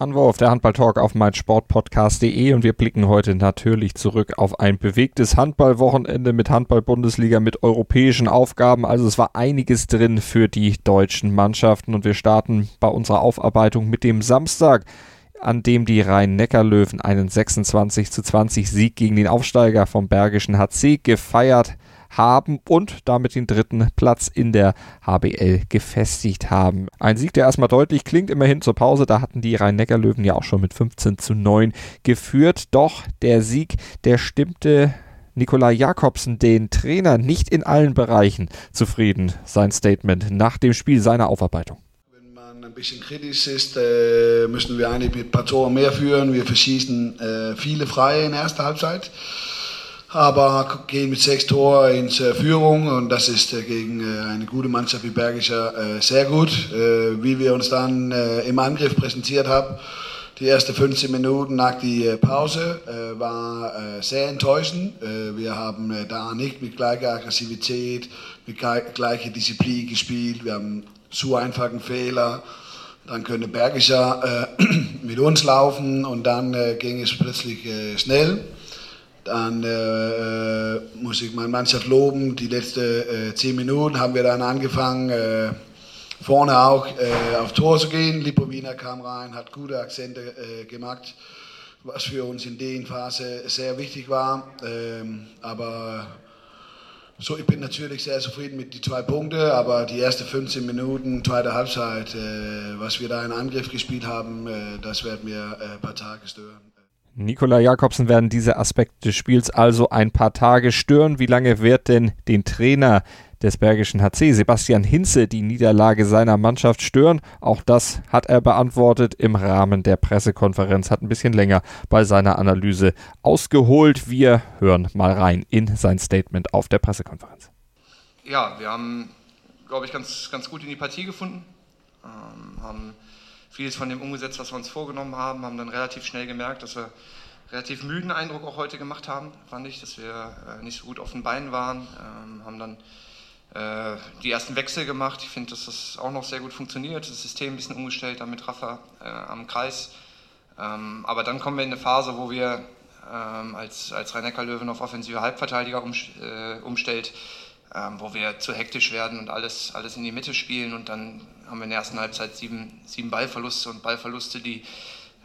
Anwurf, der Handball-Talk auf meinsportpodcast.de und wir blicken heute natürlich zurück auf ein bewegtes Handballwochenende mit Handball-Bundesliga, mit europäischen Aufgaben. Also es war einiges drin für die deutschen Mannschaften und wir starten bei unserer Aufarbeitung mit dem Samstag an dem die Rhein-Neckar-Löwen einen 26 zu 20 Sieg gegen den Aufsteiger vom Bergischen HC gefeiert haben und damit den dritten Platz in der HBL gefestigt haben. Ein Sieg, der erstmal deutlich klingt, immerhin zur Pause. Da hatten die Rhein-Neckar-Löwen ja auch schon mit 15 zu 9 geführt. Doch der Sieg, der stimmte Nikolai Jakobsen, den Trainer, nicht in allen Bereichen zufrieden. Sein Statement nach dem Spiel seiner Aufarbeitung Wenn man ein bisschen kritisch ist, äh, müssen wir eigentlich mit ein paar Toren mehr führen. Wir verschießen äh, viele Freie in der ersten Halbzeit aber gehen mit sechs Toren in äh, Führung und das ist äh, gegen äh, eine gute Mannschaft wie Bergischer sehr gut. Wie wir uns dann im Angriff präsentiert haben, die ersten 15 Minuten nach der Pause war sehr enttäuschend. Wir haben da nicht mit gleicher Aggressivität, mit gleicher Disziplin gespielt. Wir haben zu einfachen Fehler. Dann könnte Bergischer mit uns laufen und dann ging es plötzlich schnell. Dann äh, äh, muss ich meine Mannschaft loben. Die letzten äh, zehn Minuten haben wir dann angefangen, äh, vorne auch äh, auf Tor zu gehen. Lipowina kam rein, hat gute Akzente äh, gemacht, was für uns in der Phase sehr wichtig war. Ähm, aber so, ich bin natürlich sehr zufrieden mit den zwei Punkten, aber die ersten 15 Minuten, zweite Halbzeit, was wir da in Angriff gespielt haben, das werden mir ein paar Tage stören. Nikola Jakobsen werden diese Aspekte des Spiels also ein paar Tage stören. Wie lange wird denn den Trainer des Bergischen HC, Sebastian Hinze, die Niederlage seiner Mannschaft stören? Auch das hat er beantwortet im Rahmen der Pressekonferenz, hat ein bisschen länger bei seiner Analyse ausgeholt. Wir hören mal rein in sein Statement auf der Pressekonferenz. Ja, wir haben, glaube ich, ganz, ganz gut in die Partie gefunden. Ähm, haben vieles von dem umgesetzt, was wir uns vorgenommen haben, haben dann relativ schnell gemerkt, dass wir relativ müden Eindruck auch heute gemacht haben, fand ich, dass wir äh, nicht so gut auf den Beinen waren, ähm, haben dann äh, die ersten Wechsel gemacht. Ich finde, dass das auch noch sehr gut funktioniert, das System ein bisschen umgestellt, dann mit Rafa äh, am Kreis. Ähm, aber dann kommen wir in eine Phase, wo wir ähm, als, als Rhein-Neckar-Löwen auf offensive Halbverteidiger um, äh, umstellt, ähm, wo wir zu hektisch werden und alles, alles in die Mitte spielen und dann haben wir in der ersten Halbzeit sieben, sieben Ballverluste und Ballverluste, die,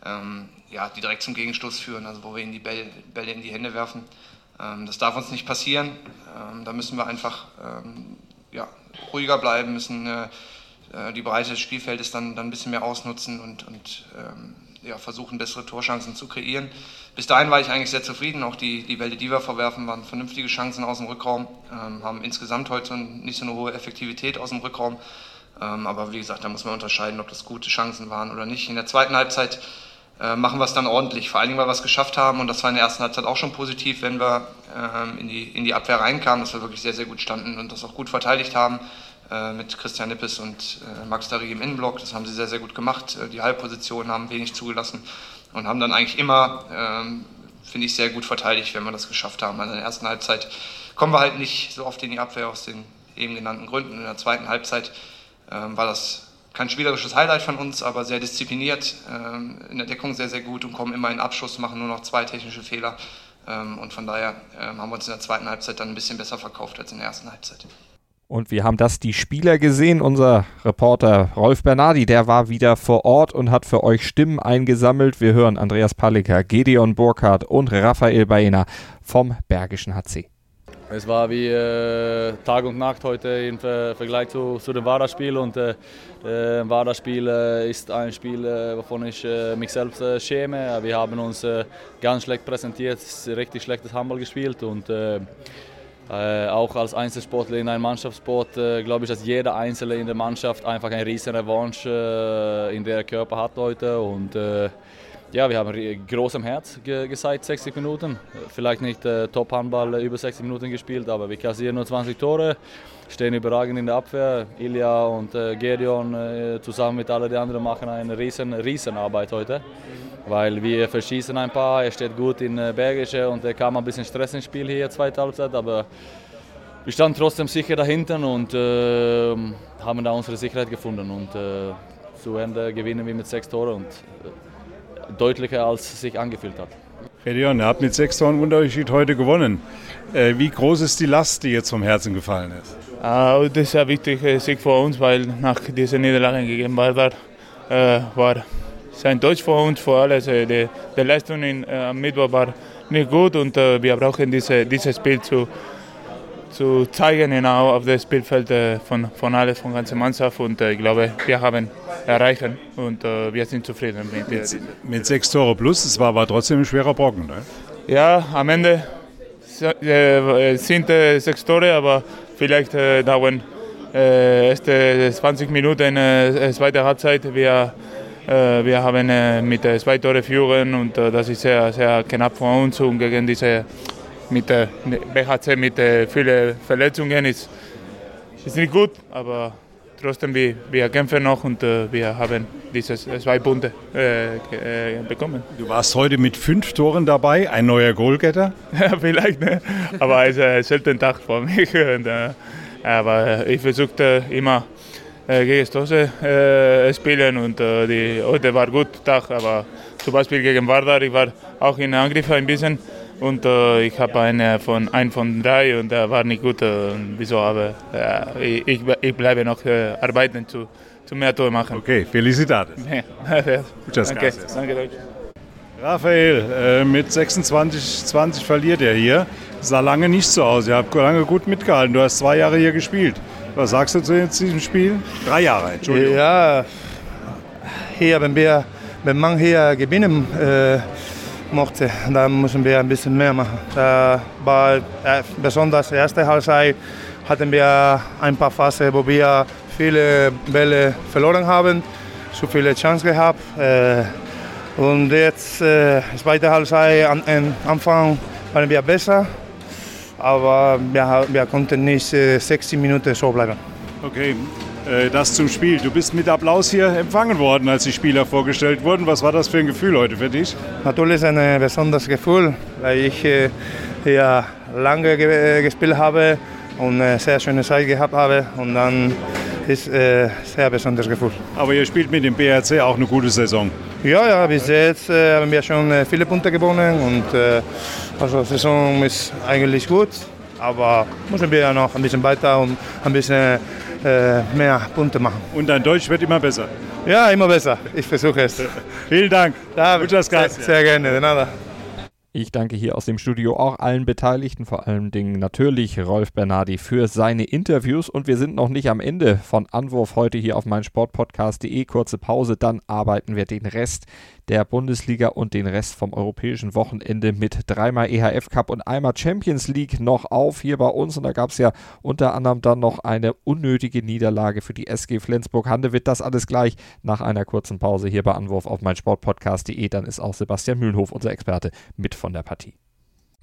ähm, ja, die direkt zum Gegenstoß führen, also wo wir in die Bälle, Bälle in die Hände werfen. Ähm, das darf uns nicht passieren. Ähm, da müssen wir einfach ähm, ja, ruhiger bleiben, müssen äh, äh, die Breite des Spielfeldes dann, dann ein bisschen mehr ausnutzen und, und ähm, ja, versuchen, bessere Torchancen zu kreieren. Bis dahin war ich eigentlich sehr zufrieden. Auch die, die Bälle, die wir verwerfen, waren vernünftige Chancen aus dem Rückraum, ähm, haben insgesamt heute nicht so eine hohe Effektivität aus dem Rückraum. Ähm, aber wie gesagt, da muss man unterscheiden, ob das gute Chancen waren oder nicht. In der zweiten Halbzeit äh, machen wir es dann ordentlich, vor allen Dingen, weil wir es geschafft haben. Und das war in der ersten Halbzeit auch schon positiv, wenn wir ähm, in, die, in die Abwehr reinkamen, dass wir wirklich sehr, sehr gut standen und das auch gut verteidigt haben äh, mit Christian Nippes und äh, Max Dari im Innenblock. Das haben sie sehr, sehr gut gemacht. Die Halbpositionen haben wenig zugelassen und haben dann eigentlich immer, ähm, finde ich, sehr gut verteidigt, wenn wir das geschafft haben. Also in der ersten Halbzeit kommen wir halt nicht so oft in die Abwehr aus den eben genannten Gründen. In der zweiten Halbzeit ähm, war das kein spielerisches Highlight von uns, aber sehr diszipliniert, ähm, in der Deckung sehr, sehr gut und kommen immer in Abschluss, machen nur noch zwei technische Fehler. Ähm, und von daher ähm, haben wir uns in der zweiten Halbzeit dann ein bisschen besser verkauft als in der ersten Halbzeit. Und wir haben das die Spieler gesehen. Unser Reporter Rolf Bernardi, der war wieder vor Ort und hat für euch Stimmen eingesammelt. Wir hören Andreas Palliker, Gedeon Burkhardt und Raphael Baena vom Bergischen HC. Es war wie äh, Tag und Nacht heute im Ver Vergleich zu, zu dem Warda-Spiel. Und äh, äh, Warda-Spiel äh, ist ein Spiel, äh, wovon ich äh, mich selbst äh, schäme. Wir haben uns ganz schlecht präsentiert, richtig schlechtes Handball gespielt. Und, auch als Einzelsportler in einem Mannschaftssport glaube ich, dass jeder Einzelne in der Mannschaft einfach eine riesen Revanche in der Körper hat heute. Und, ja, wir haben groß am Herz ge gezeigt, 60 Minuten. Vielleicht nicht äh, Top-Handball über 60 Minuten gespielt, aber wir kassieren nur 20 Tore, stehen überragend in der Abwehr. Ilja und äh, Gedeon äh, zusammen mit allen anderen machen eine riesen, riesen Arbeit heute. Weil wir verschießen ein paar, er steht gut in äh, Bergische und er kam ein bisschen Stress ins Spiel hier, zweite Halbzeit, aber wir standen trotzdem sicher dahinter und äh, haben da unsere Sicherheit gefunden. Und äh, zu Ende gewinnen wir mit sechs Toren. Und, deutlicher als es sich angefühlt hat. Redion, ihr habt mit sechs Toren Unterschied heute gewonnen. Äh, wie groß ist die Last, die jetzt vom Herzen gefallen ist? Uh, das ist sehr wichtig Sieg für uns, weil nach dieser Niederlage gegen Bardar äh, war es ein Deutsch für uns, für alles. Äh, die, die Leistung am Mittwoch war nicht gut und wir brauchen diese, dieses Spiel zu, zu zeigen genau auf dem Spielfeld äh, von, von alles, von der ganzen Mannschaft. Und äh, ich glaube, wir haben erreicht und äh, wir sind zufrieden mit, mit, mit sechs Tore plus. Es war aber trotzdem ein schwerer Brocken. Ne? Ja, am Ende sind sechs Tore, aber vielleicht dauern erste 20 Minuten äh, zweite Halbzeit. Wir, wir haben mit zwei Tore führen und das ist sehr, sehr knapp für uns und gegen diese mit der BHC mit vielen Verletzungen ist, ist nicht gut, aber trotzdem wir, wir kämpfen noch und äh, wir haben diese zwei Punkte äh, äh, bekommen. Du warst heute mit fünf Toren dabei, ein neuer Goalgetter? Vielleicht, ne? aber es ist ein seltener Tag für mich. Und, äh, aber ich versuchte immer äh, gegen Stosse äh, spielen und die, heute war ein guter Tag, aber zum Beispiel gegen Vardar, ich war auch in Angriff ein bisschen und äh, ich habe eine von, einen von drei und der war nicht gut. Äh, wieso? Aber äh, ich, ich bleibe noch äh, arbeiten zu, zu mehr Tore machen. Okay, Felicitate. Ja, Muchas danke, gracias. Danke, Deutsch. Raphael, äh, mit 26, 20 verliert er hier. Sah lange nicht so aus. Ihr habt lange gut mitgehalten. Du hast zwei Jahre hier gespielt. Was sagst du zu diesem Spiel? Drei Jahre, Entschuldigung. Ja, hier, wenn wir, wenn man hier gewinnen äh, mochte. Da müssen wir ein bisschen mehr machen. Da war, äh, besonders erste Halbzeit hatten wir ein paar Phasen, wo wir viele Bälle verloren haben, zu viele Chancen gehabt. Äh, und jetzt, äh, zweite Halbzeit, am Anfang waren wir besser, aber wir, wir konnten nicht äh, 60 Minuten so bleiben. Okay, äh, das zum Spiel. Du bist mit Applaus hier empfangen worden, als die Spieler vorgestellt wurden. Was war das für ein Gefühl heute für dich? Natürlich ein besonderes Gefühl, weil ich äh, hier lange äh, gespielt habe und eine sehr schöne Zeit gehabt habe. Und dann ist ein sehr besonderes Gefühl. Aber ihr spielt mit dem BRC auch eine gute Saison. Ja, ja, bis jetzt haben wir schon viele Punkte gewonnen und also die Saison ist eigentlich gut. Aber müssen wir ja noch ein bisschen weiter und ein bisschen äh, mehr Punkte machen. Und dein Deutsch wird immer besser? Ja, immer besser. Ich versuche es. Vielen Dank. Muchas sehr, sehr gerne. De nada. Ich danke hier aus dem Studio auch allen Beteiligten, vor allen Dingen natürlich Rolf Bernardi für seine Interviews. Und wir sind noch nicht am Ende von Anwurf heute hier auf meinsportpodcast.de. Kurze Pause, dann arbeiten wir den Rest der Bundesliga und den Rest vom europäischen Wochenende mit dreimal EHF Cup und einmal Champions League noch auf hier bei uns. Und da gab es ja unter anderem dann noch eine unnötige Niederlage für die SG Flensburg-Handewitt. Das alles gleich nach einer kurzen Pause hier bei Anwurf auf meinsportpodcast.de. Dann ist auch Sebastian Mühlenhof, unser Experte, mit von der Partie.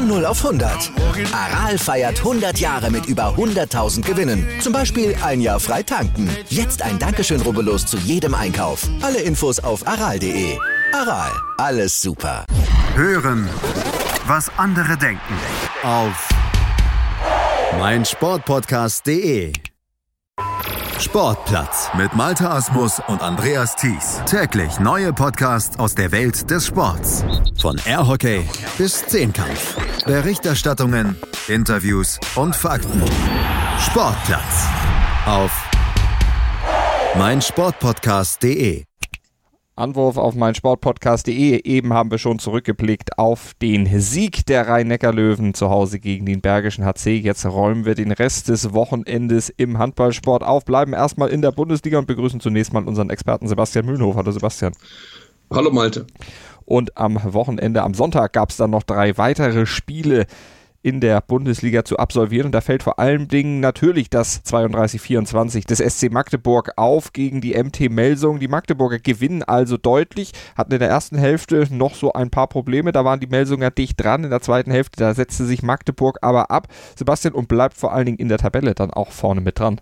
Von 0 auf 100. Aral feiert 100 Jahre mit über 100.000 Gewinnen. Zum Beispiel ein Jahr frei tanken. Jetzt ein Dankeschön, rubbellos zu jedem Einkauf. Alle Infos auf aral.de. Aral, alles super. Hören, was andere denken. Auf meinsportpodcast.de Sportplatz mit Malta Asmus und Andreas Thies. Täglich neue Podcasts aus der Welt des Sports. Von Airhockey bis Zehnkampf. Berichterstattungen, Interviews und Fakten. Sportplatz auf meinsportpodcast.de Anwurf auf mein Sportpodcast.de. Eben haben wir schon zurückgeblickt auf den Sieg der Rhein-Neckar-Löwen zu Hause gegen den Bergischen HC. Jetzt räumen wir den Rest des Wochenendes im Handballsport auf, bleiben erstmal in der Bundesliga und begrüßen zunächst mal unseren Experten Sebastian Mühlenhof. Hallo Sebastian. Hallo Malte. Und am Wochenende, am Sonntag, gab es dann noch drei weitere Spiele in der Bundesliga zu absolvieren. Und da fällt vor allen Dingen natürlich das 32-24 des SC Magdeburg auf gegen die MT Melsung. Die Magdeburger gewinnen also deutlich, hatten in der ersten Hälfte noch so ein paar Probleme. Da waren die Melsunger dicht dran. In der zweiten Hälfte, da setzte sich Magdeburg aber ab. Sebastian und bleibt vor allen Dingen in der Tabelle dann auch vorne mit dran.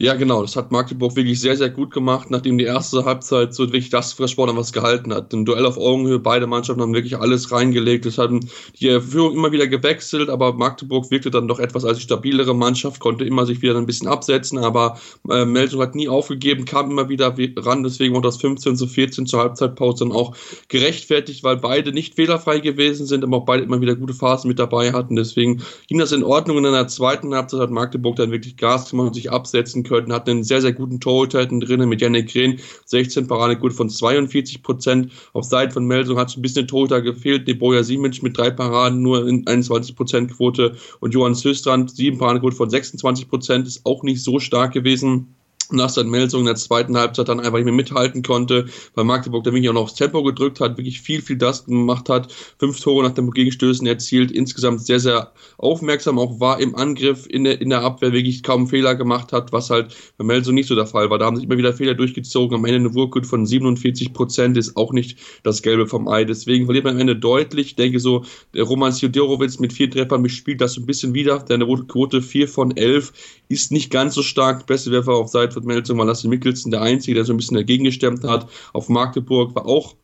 Ja, genau. Das hat Magdeburg wirklich sehr, sehr gut gemacht, nachdem die erste Halbzeit so wirklich das Sport was gehalten hat. Ein Duell auf Augenhöhe, beide Mannschaften haben wirklich alles reingelegt. Es hatten die Führung immer wieder gewechselt, aber Magdeburg wirkte dann doch etwas als stabilere Mannschaft, konnte immer sich wieder ein bisschen absetzen, aber äh, Melsung hat nie aufgegeben, kam immer wieder ran, deswegen war das 15 zu 14 zur Halbzeitpause dann auch gerechtfertigt, weil beide nicht fehlerfrei gewesen sind, aber auch beide immer wieder gute Phasen mit dabei hatten. Deswegen ging das in Ordnung. In der zweiten Halbzeit hat Magdeburg dann wirklich Gas gemacht und sich absetzen können, hat einen sehr, sehr guten Torhüter drinnen mit Janik Green, 16 Paradequote von 42 Prozent. Auf Seiten von Melsung hat es ein bisschen Torhüter gefehlt, Deboja Simic mit drei Paraden nur in 21 Prozent Quote. Und Johann Söstrand, sieben Paradequote von 26 Prozent, ist auch nicht so stark gewesen nach seinen Melsung in der zweiten Halbzeit dann einfach nicht mehr mithalten konnte, weil Magdeburg da wirklich auch noch aufs Tempo gedrückt hat, wirklich viel, viel das gemacht hat, fünf Tore nach den Gegenstößen erzielt, insgesamt sehr, sehr aufmerksam auch war im Angriff, in der, in der Abwehr wirklich kaum Fehler gemacht hat, was halt bei Melsung nicht so der Fall war. Da haben sich immer wieder Fehler durchgezogen, am Ende eine Wurfgut von 47 Prozent ist auch nicht das Gelbe vom Ei, deswegen verliert man am Ende deutlich, ich denke so, der Roman Sjodorowitz mit vier Treffern spielt das so ein bisschen wieder, deine Quote 4 von 11 ist nicht ganz so stark, beste Werfer auf Seite von Meldung war Lasse Mikkelsen der Einzige, der so ein bisschen dagegen gestemmt hat. Auf Magdeburg war auch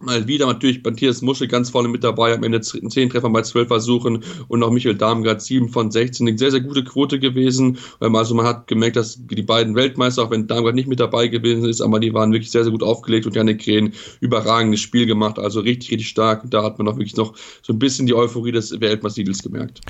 mal wieder natürlich Matthias Muschel ganz vorne mit dabei, am Ende 10 Treffer bei 12 Versuchen und auch Michael Darmgard 7 von 16. Eine sehr, sehr gute Quote gewesen. Also man hat gemerkt, dass die beiden Weltmeister, auch wenn Darmgard nicht mit dabei gewesen ist, aber die waren wirklich sehr, sehr gut aufgelegt und Janik Krähen überragendes Spiel gemacht, also richtig, richtig stark. Da hat man auch wirklich noch so ein bisschen die Euphorie des Weltmeisters gemerkt.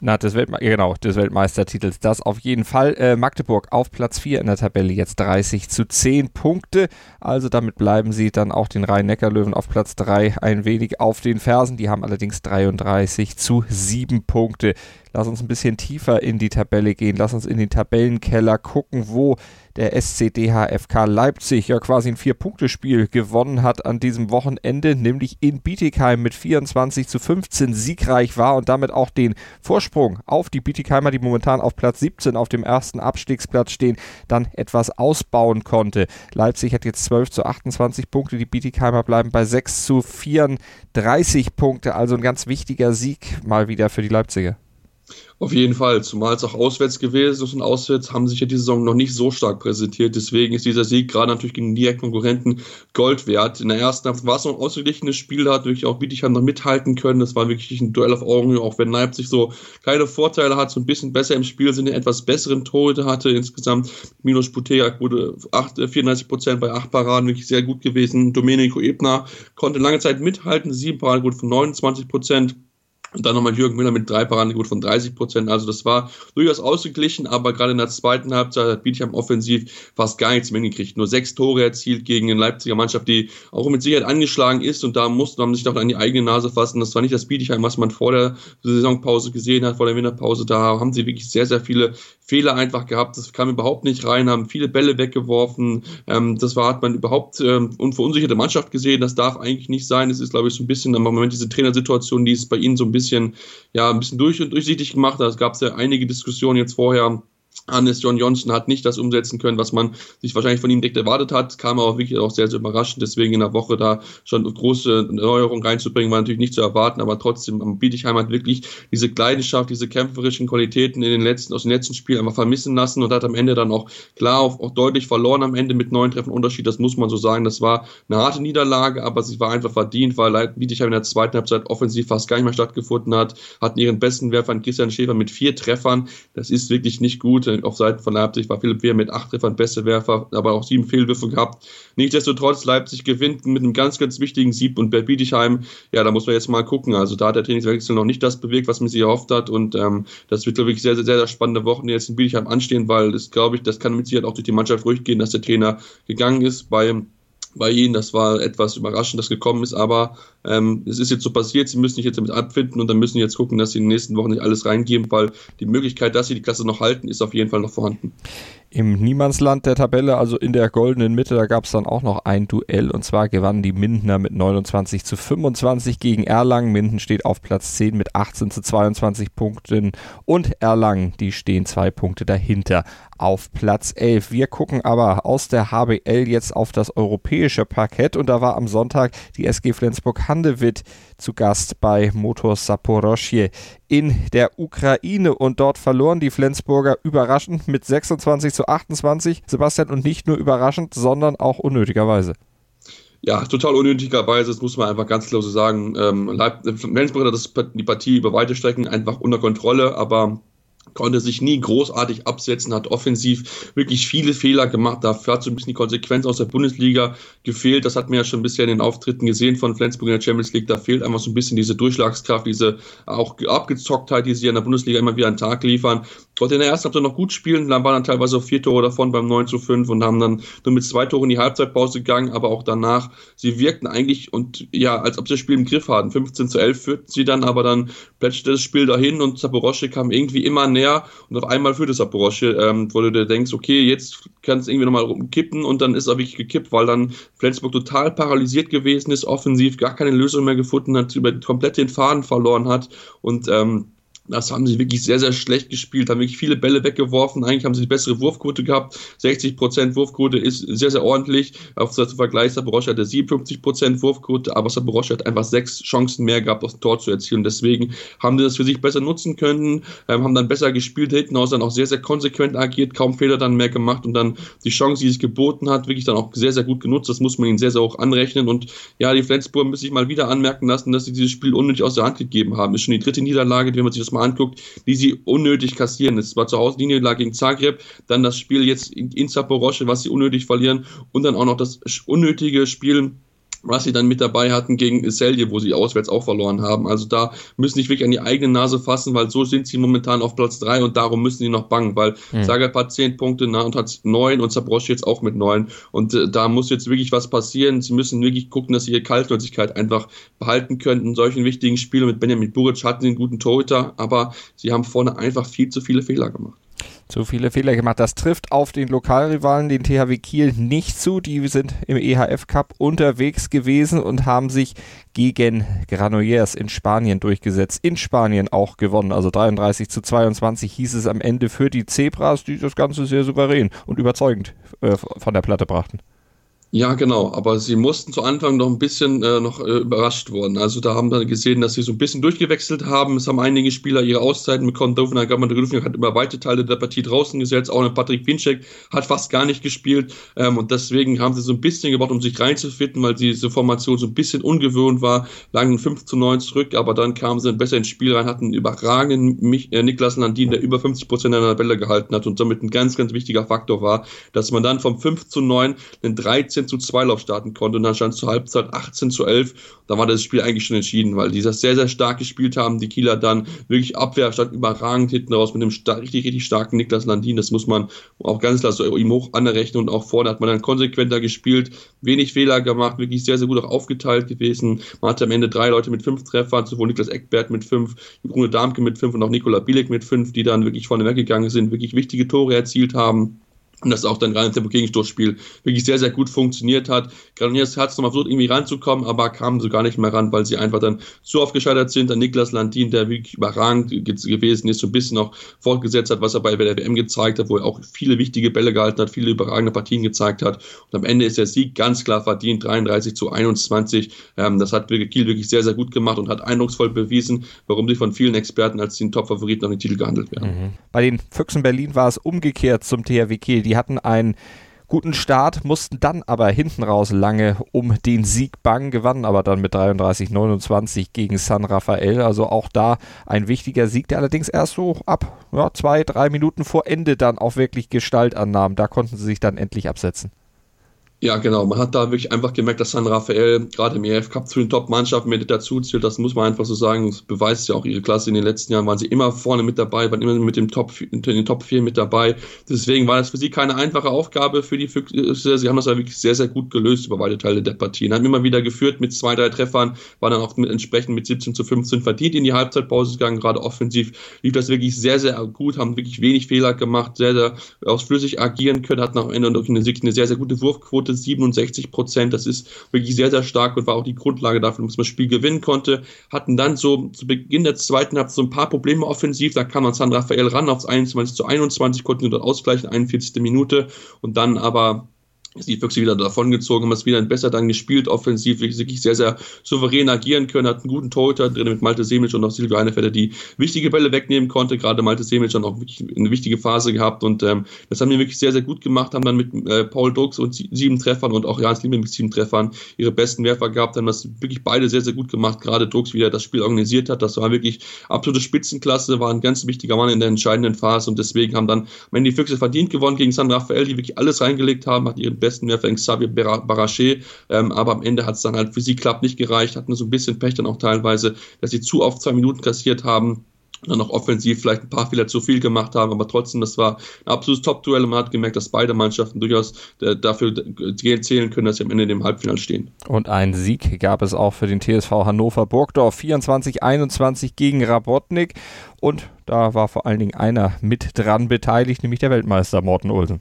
Na, des, Weltme genau, des Weltmeistertitels. Das auf jeden Fall. Äh, Magdeburg auf Platz 4 in der Tabelle, jetzt 30 zu 10 Punkte. Also damit bleiben sie dann auch den Rhein-Neckar-Löwen auf Platz 3 ein wenig auf den Fersen. Die haben allerdings 33 zu 7 Punkte. Lass uns ein bisschen tiefer in die Tabelle gehen. Lass uns in den Tabellenkeller gucken, wo der SCDHFK Leipzig ja quasi ein Vier-Punkte-Spiel gewonnen hat an diesem Wochenende, nämlich in Bietigheim mit 24 zu 15 siegreich war und damit auch den Vorsprung auf die Bietigheimer, die momentan auf Platz 17 auf dem ersten Abstiegsplatz stehen, dann etwas ausbauen konnte. Leipzig hat jetzt 12 zu 28 Punkte, die Bietigheimer bleiben bei 6 zu 34 Punkte, also ein ganz wichtiger Sieg mal wieder für die Leipziger. Auf jeden Fall, zumal es auch auswärts gewesen ist und auswärts haben sich ja die Saison noch nicht so stark präsentiert. Deswegen ist dieser Sieg gerade natürlich gegen die Konkurrenten Gold wert. In der ersten Halbzeit war es noch ein ausgeglichenes Spiel, da hat wirklich auch Bietigheim noch mithalten können. Das war wirklich ein Duell auf Augenhöhe, auch wenn Leipzig so keine Vorteile hat, so ein bisschen besser im Spiel sind, etwas besseren Torhüter hatte. Insgesamt Milos Puteak wurde 8, 34 Prozent bei 8 Paraden, wirklich sehr gut gewesen. Domenico Ebner konnte lange Zeit mithalten, 7 Paraden gut von 29 Prozent. Und dann nochmal Jürgen Müller mit drei Paradenquoten von 30 Prozent. Also das war durchaus ausgeglichen, aber gerade in der zweiten Halbzeit hat Bietigheim offensiv fast gar nichts mehr hingekriegt. Nur sechs Tore erzielt gegen eine Leipziger Mannschaft, die auch mit Sicherheit angeschlagen ist und da musste man sich doch an die eigene Nase fassen. Das war nicht das Bietigheim, was man vor der Saisonpause gesehen hat, vor der Winterpause. Da haben sie wirklich sehr, sehr viele Fehler einfach gehabt. Das kam überhaupt nicht rein, haben viele Bälle weggeworfen. Ähm, das war, hat man überhaupt ähm, verunsicherte Mannschaft gesehen. Das darf eigentlich nicht sein. Es ist, glaube ich, so ein bisschen im Moment diese Trainersituation, die ist bei ihnen so ein bisschen, ja, ein bisschen durch durchsichtig gemacht. Da gab es ja einige Diskussionen jetzt vorher Hannes John Johnson hat nicht das umsetzen können, was man sich wahrscheinlich von ihm direkt erwartet hat, kam aber wirklich auch sehr, sehr überraschend. Deswegen in der Woche da schon große Neuerungen reinzubringen, war natürlich nicht zu erwarten, aber trotzdem Bietigheim hat wirklich diese Leidenschaft, diese kämpferischen Qualitäten in den letzten, aus den letzten Spielen einfach vermissen lassen und hat am Ende dann auch klar auch, auch deutlich verloren am Ende mit neun Treffen Unterschied. Das muss man so sagen. Das war eine harte Niederlage, aber sie war einfach verdient, weil Bietigheim in der zweiten Halbzeit offensiv fast gar nicht mehr stattgefunden hat, hatten ihren besten Werfer Christian Schäfer mit vier Treffern. Das ist wirklich nicht gut auf Seiten von Leipzig war Philipp Wehr mit acht Treffern beste Werfer, aber auch sieben Fehlwürfe gehabt. Nichtsdestotrotz, Leipzig gewinnt mit einem ganz, ganz wichtigen Sieg und Bert Bietigheim, ja, da muss man jetzt mal gucken. Also da hat der Trainingswechsel noch nicht das bewegt, was man sich erhofft hat und ähm, das wird, glaube ich, sehr, sehr, sehr, sehr spannende Wochen, die jetzt in Bietigheim anstehen, weil das, glaube ich, das kann mit Sicherheit auch durch die Mannschaft ruhig gehen, dass der Trainer gegangen ist bei bei ihnen. Das war etwas überraschend, das gekommen ist, aber ähm, es ist jetzt so passiert. Sie müssen sich jetzt damit abfinden und dann müssen sie jetzt gucken, dass sie in den nächsten Wochen nicht alles reingeben, weil die Möglichkeit, dass sie die Klasse noch halten, ist auf jeden Fall noch vorhanden. Im Niemandsland der Tabelle, also in der goldenen Mitte, da gab es dann auch noch ein Duell und zwar gewannen die Mindener mit 29 zu 25 gegen Erlangen. Minden steht auf Platz 10 mit 18 zu 22 Punkten und Erlangen, die stehen zwei Punkte dahinter auf Platz 11. Wir gucken aber aus der HBL jetzt auf das europäische Parkett und da war am Sonntag die SG Flensburg-Handewitt zu Gast bei Motor Saporoschje in der Ukraine und dort verloren die Flensburger überraschend mit 26 zu 28. Sebastian und nicht nur überraschend, sondern auch unnötigerweise. Ja, total unnötigerweise, das muss man einfach ganz klar so sagen. Ähm, Flensburg hat das, die Partie über weite Strecken einfach unter Kontrolle, aber konnte sich nie großartig absetzen, hat offensiv wirklich viele Fehler gemacht. Dafür hat so ein bisschen die Konsequenz aus der Bundesliga gefehlt. Das hat man ja schon bisher in den Auftritten gesehen von Flensburg in der Champions League. Da fehlt einfach so ein bisschen diese Durchschlagskraft, diese auch Abgezocktheit, die sie in der Bundesliga immer wieder an den Tag liefern. Konnte in der ersten Halbzeit noch gut spielen, dann waren dann teilweise vier Tore davon beim 9 zu 5 und haben dann nur mit zwei Toren in die Halbzeitpause gegangen, aber auch danach, sie wirkten eigentlich und ja, als ob sie das Spiel im Griff hatten. 15 zu 11 führten sie dann, aber dann plätscherte das Spiel dahin und Zaporosche kam irgendwie immer näher und auf einmal führte Zaporosche, ähm, wo du dir denkst, okay, jetzt kann es irgendwie nochmal rumkippen und dann ist er wirklich gekippt, weil dann Flensburg total paralysiert gewesen ist, offensiv gar keine Lösung mehr gefunden hat, über komplett den Faden verloren hat und ähm, das haben sie wirklich sehr, sehr schlecht gespielt, haben wirklich viele Bälle weggeworfen. Eigentlich haben sie die bessere Wurfquote gehabt. 60% Wurfquote ist sehr, sehr ordentlich. Auf zum Vergleich, Saborosche hatte 57% Wurfquote, aber Saborosche hat einfach sechs Chancen mehr gehabt, das Tor zu erzielen. Deswegen haben sie das für sich besser nutzen können, ähm, haben dann besser gespielt, hinten aus dann auch sehr, sehr konsequent agiert, kaum Fehler dann mehr gemacht und dann die Chance, die sich geboten hat, wirklich dann auch sehr, sehr gut genutzt. Das muss man ihnen sehr, sehr hoch anrechnen. Und ja, die Flensburg müssen sich mal wieder anmerken lassen, dass sie dieses Spiel unnötig aus der Hand gegeben haben. Ist schon die dritte Niederlage, wenn man sich das mal mal anguckt, die sie unnötig kassieren. Es war zu Hause Niederlage gegen Zagreb, dann das Spiel jetzt in, in Zaporosche, was sie unnötig verlieren und dann auch noch das unnötige Spiel was sie dann mit dabei hatten gegen Selje, wo sie auswärts auch verloren haben. Also da müssen sie sich wirklich an die eigene Nase fassen, weil so sind sie momentan auf Platz drei und darum müssen sie noch bangen, weil mhm. Zagreb hat zehn Punkte und hat neun und Zabrosche jetzt auch mit neun und äh, da muss jetzt wirklich was passieren. Sie müssen wirklich gucken, dass sie ihre Kaltnäuzigkeit einfach behalten können in solchen wichtigen Spielen. Mit Benjamin Buric hatten sie einen guten Torhüter, aber sie haben vorne einfach viel zu viele Fehler gemacht zu viele Fehler gemacht. Das trifft auf den Lokalrivalen, den THW Kiel, nicht zu. Die sind im EHF Cup unterwegs gewesen und haben sich gegen Granollers in Spanien durchgesetzt. In Spanien auch gewonnen. Also 33 zu 22 hieß es am Ende für die Zebras, die das Ganze sehr souverän und überzeugend äh, von der Platte brachten. Ja, genau, aber sie mussten zu Anfang noch ein bisschen äh, noch äh, überrascht worden. Also da haben wir gesehen, dass sie so ein bisschen durchgewechselt haben. Es haben einige Spieler ihre Auszeiten bekommen. Dovna Gamadrufnik hat über weite Teile der Partie draußen gesetzt. Auch Patrick Pinczek hat fast gar nicht gespielt. Ähm, und deswegen haben sie so ein bisschen gebraucht, um sich reinzufinden, weil diese Formation so ein bisschen ungewöhnt war. Lagen 5 zu 9 zurück, aber dann kamen sie besser ins Spiel rein, hatten überragenden Mich äh, Niklas Landin, der über 50 Prozent der Bälle gehalten hat und somit ein ganz, ganz wichtiger Faktor war, dass man dann vom 5 zu 9 den 13 18 zu 2 Lauf starten konnte und dann stand zur Halbzeit 18 zu 11. Da war das Spiel eigentlich schon entschieden, weil die das sehr, sehr stark gespielt haben. Die Kieler dann wirklich Abwehr stand überragend hinten raus mit einem richtig, richtig starken Niklas Landin. Das muss man auch ganz klar so ihm hoch anerrechnen und auch vorne hat man dann konsequenter gespielt, wenig Fehler gemacht, wirklich sehr, sehr gut auch aufgeteilt gewesen. Man hatte am Ende drei Leute mit fünf Treffern, sowohl Niklas Eckbert mit fünf, Rune Darmke mit fünf und auch Nikola Bielek mit fünf, die dann wirklich vorne weggegangen sind, wirklich wichtige Tore erzielt haben und das auch dann gerade im Tempo-Gegenstoßspiel wirklich sehr, sehr gut funktioniert hat. Granoniers hat es nochmal versucht, irgendwie ranzukommen, aber kamen so gar nicht mehr ran, weil sie einfach dann zu oft gescheitert sind. Dann Niklas Landin, der wirklich überragend gewesen ist, so ein bisschen noch fortgesetzt hat, was er bei der WM gezeigt hat, wo er auch viele wichtige Bälle gehalten hat, viele überragende Partien gezeigt hat. Und am Ende ist der Sieg ganz klar verdient, 33 zu 21. Ähm, das hat Kiel wirklich sehr, sehr gut gemacht und hat eindrucksvoll bewiesen, warum sie von vielen Experten als den Top-Favoriten an den Titel gehandelt werden. Mhm. Bei den Füchsen Berlin war es umgekehrt zum THW Kiel die hatten ein guten Start, mussten dann aber hinten raus lange um den Sieg bangen, gewannen aber dann mit 33-29 gegen San Rafael. Also auch da ein wichtiger Sieg, der allerdings erst so ab ja, zwei, drei Minuten vor Ende dann auch wirklich Gestalt annahm. Da konnten sie sich dann endlich absetzen. Ja, genau. Man hat da wirklich einfach gemerkt, dass San Rafael gerade im EF Cup zu den Top-Mannschaften mit dazu zählt. Das muss man einfach so sagen. Das beweist ja auch ihre Klasse. In den letzten Jahren waren sie immer vorne mit dabei, waren immer mit dem Top, in den Top 4 mit dabei. Deswegen war das für sie keine einfache Aufgabe für die Füchse. Sie haben das ja wirklich sehr, sehr gut gelöst über beide Teile der Partien. Haben immer wieder geführt mit zwei, drei Treffern, waren dann auch mit, entsprechend mit 17 zu 15 verdient in die Halbzeitpause gegangen. Gerade offensiv lief das wirklich sehr, sehr gut, haben wirklich wenig Fehler gemacht, sehr, sehr ausflüssig agieren können, hatten am Ende eine, eine sehr, sehr gute Wurfquote Quote 67 Prozent. Das ist wirklich sehr, sehr stark und war auch die Grundlage dafür, dass man das Spiel gewinnen konnte. Hatten dann so zu Beginn der zweiten Halbzeit so ein paar Probleme offensiv. Da kam dann San Rafael ran aufs 21 zu 21, konnten dort ausgleichen, 41. Minute und dann aber die Füchse wieder davongezogen, haben es wieder besser dann gespielt, offensiv, wirklich sehr, sehr souverän agieren können, hat einen guten Torhüter drin mit Malte Semic und auch Silvio Einefelder, die wichtige Bälle wegnehmen konnte, gerade Malte Semic dann auch wirklich eine wichtige Phase gehabt und ähm, das haben wir wirklich sehr, sehr gut gemacht, haben dann mit äh, Paul Drucks und sieben Treffern und auch Jans Liebe mit sieben Treffern ihre besten Werfer gehabt, haben das wirklich beide sehr, sehr gut gemacht, gerade Drucks, wie er das Spiel organisiert hat, das war wirklich absolute Spitzenklasse, war ein ganz wichtiger Mann in der entscheidenden Phase und deswegen haben dann Ende die Füchse verdient gewonnen gegen San Rafael, die wirklich alles reingelegt haben, hat ihren besten Werfer Xavier Barachet, ähm, aber am Ende hat es dann halt für sie klappt nicht gereicht, hatten so ein bisschen Pech dann auch teilweise, dass sie zu oft zwei Minuten kassiert haben dann auch offensiv vielleicht ein paar Fehler zu viel gemacht haben, aber trotzdem, das war ein absolutes Top-Duell und man hat gemerkt, dass beide Mannschaften durchaus äh, dafür zählen können, dass sie am Ende in dem Halbfinale stehen. Und einen Sieg gab es auch für den TSV Hannover Burgdorf, 24-21 gegen Rabotnik und da war vor allen Dingen einer mit dran beteiligt, nämlich der Weltmeister Morten Olsen.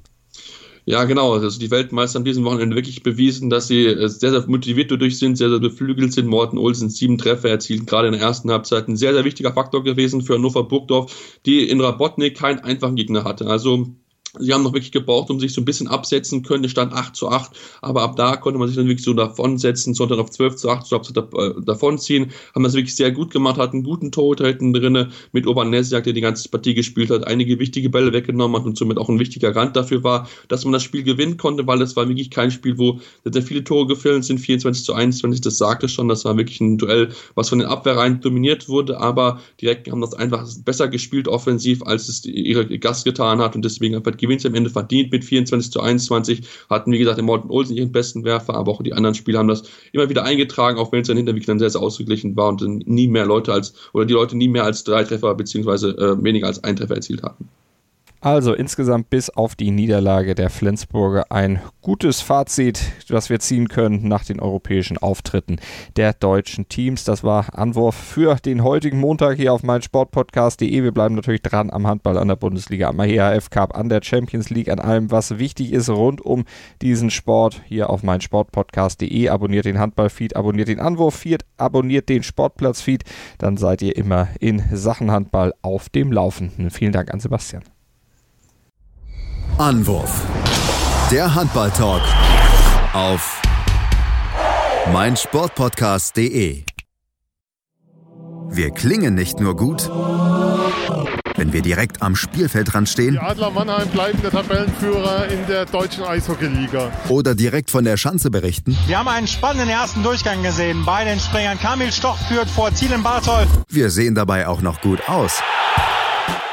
Ja, genau. Also die Weltmeister haben diesen Wochenende wirklich bewiesen, dass sie äh, sehr, sehr motiviert dadurch sind, sehr, sehr beflügelt sind. Morten Olsen sieben Treffer erzielt, gerade in der ersten Halbzeit. Ein sehr, sehr wichtiger Faktor gewesen für Hannover Burgdorf, die in Rabotnik keinen einfachen Gegner hatte. Also Sie haben noch wirklich gebraucht, um sich so ein bisschen absetzen können. Es stand 8 zu 8, aber ab da konnte man sich dann wirklich so davonsetzen, sondern auf 12 zu 8 so äh, davonziehen. Haben das wirklich sehr gut gemacht, hatten einen guten Torhüter hinten drin mit Obanesiak, der die ganze Partie gespielt hat, einige wichtige Bälle weggenommen hat und somit auch ein wichtiger Rand dafür war, dass man das Spiel gewinnen konnte, weil es war wirklich kein Spiel, wo sehr viele Tore gefallen sind, 24 zu 21, das sagte schon, das war wirklich ein Duell, was von den Abwehrreihen dominiert wurde, aber direkt haben das einfach besser gespielt offensiv, als es ihre Gast getan hat und deswegen einfach gewinnt am Ende verdient mit 24 zu 21. Hatten, wie gesagt, den Morten Olsen ihren besten Werfer, aber auch die anderen Spieler haben das immer wieder eingetragen, auch wenn es dann hinterher dann sehr, sehr ausgeglichen war und nie mehr Leute als, oder die Leute nie mehr als drei Treffer beziehungsweise äh, weniger als ein Treffer erzielt hatten. Also insgesamt bis auf die Niederlage der Flensburger ein gutes Fazit, das wir ziehen können nach den europäischen Auftritten der deutschen Teams. Das war Anwurf für den heutigen Montag hier auf meinsportpodcast.de. Wir bleiben natürlich dran am Handball, an der Bundesliga, am EHF Cup, an der Champions League, an allem, was wichtig ist rund um diesen Sport hier auf meinsportpodcast.de. Abonniert den Handballfeed, abonniert den Anwurf-Feed, abonniert den Sportplatz-Feed. Dann seid ihr immer in Sachen Handball auf dem Laufenden. Vielen Dank an Sebastian. Anwurf. Der Handball-Talk auf meinsportpodcast.de. Wir klingen nicht nur gut, wenn wir direkt am Spielfeldrand stehen. Die Adler Mannheim bleiben der Tabellenführer in der deutschen Eishockeyliga. Oder direkt von der Schanze berichten. Wir haben einen spannenden ersten Durchgang gesehen. Bei den Springern Kamil Stoch führt vor Zielen Bartol. Wir sehen dabei auch noch gut aus.